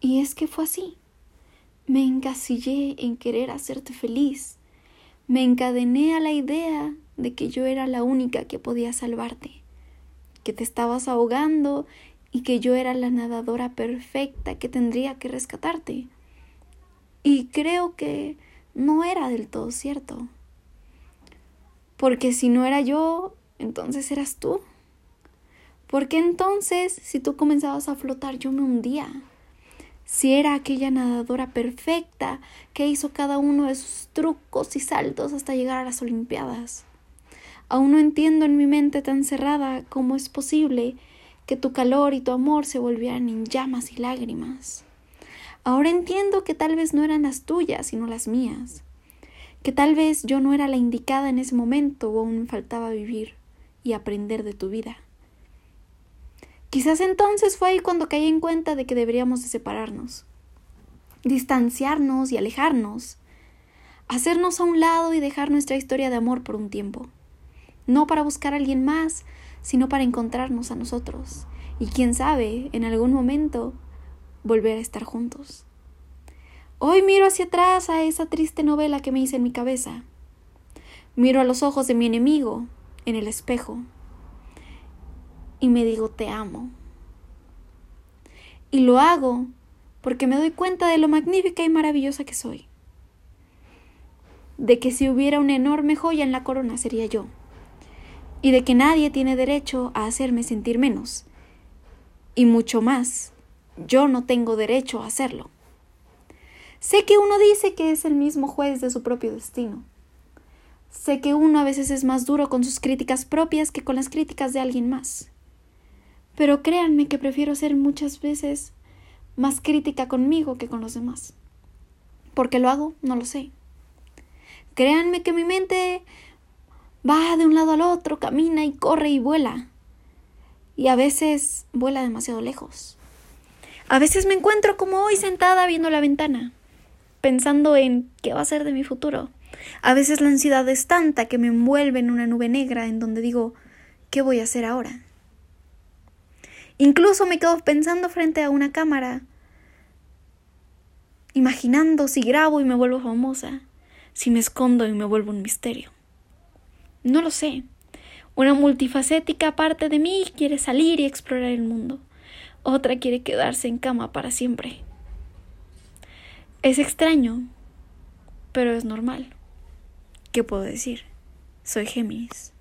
Y es que fue así. Me encasillé en querer hacerte feliz. Me encadené a la idea de que yo era la única que podía salvarte, que te estabas ahogando y que yo era la nadadora perfecta que tendría que rescatarte. Y creo que no era del todo cierto. Porque si no era yo, entonces eras tú. Porque entonces, si tú comenzabas a flotar, yo me hundía. Si era aquella nadadora perfecta que hizo cada uno de sus trucos y saltos hasta llegar a las Olimpiadas. Aún no entiendo en mi mente tan cerrada cómo es posible que tu calor y tu amor se volvieran en llamas y lágrimas. Ahora entiendo que tal vez no eran las tuyas, sino las mías, que tal vez yo no era la indicada en ese momento o aún faltaba vivir y aprender de tu vida. Quizás entonces fue ahí cuando caí en cuenta de que deberíamos de separarnos, distanciarnos y alejarnos, hacernos a un lado y dejar nuestra historia de amor por un tiempo, no para buscar a alguien más, sino para encontrarnos a nosotros, y quién sabe, en algún momento volver a estar juntos. Hoy miro hacia atrás a esa triste novela que me hice en mi cabeza. Miro a los ojos de mi enemigo en el espejo y me digo te amo. Y lo hago porque me doy cuenta de lo magnífica y maravillosa que soy. De que si hubiera una enorme joya en la corona sería yo. Y de que nadie tiene derecho a hacerme sentir menos. Y mucho más yo no tengo derecho a hacerlo. Sé que uno dice que es el mismo juez de su propio destino. Sé que uno a veces es más duro con sus críticas propias que con las críticas de alguien más. Pero créanme que prefiero ser muchas veces más crítica conmigo que con los demás. ¿Por qué lo hago? No lo sé. Créanme que mi mente va de un lado al otro, camina y corre y vuela. Y a veces vuela demasiado lejos. A veces me encuentro como hoy sentada viendo la ventana, pensando en qué va a ser de mi futuro. A veces la ansiedad es tanta que me envuelve en una nube negra en donde digo, ¿qué voy a hacer ahora? Incluso me quedo pensando frente a una cámara, imaginando si grabo y me vuelvo famosa, si me escondo y me vuelvo un misterio. No lo sé. Una multifacética parte de mí quiere salir y explorar el mundo otra quiere quedarse en cama para siempre. Es extraño, pero es normal. ¿Qué puedo decir? Soy Géminis.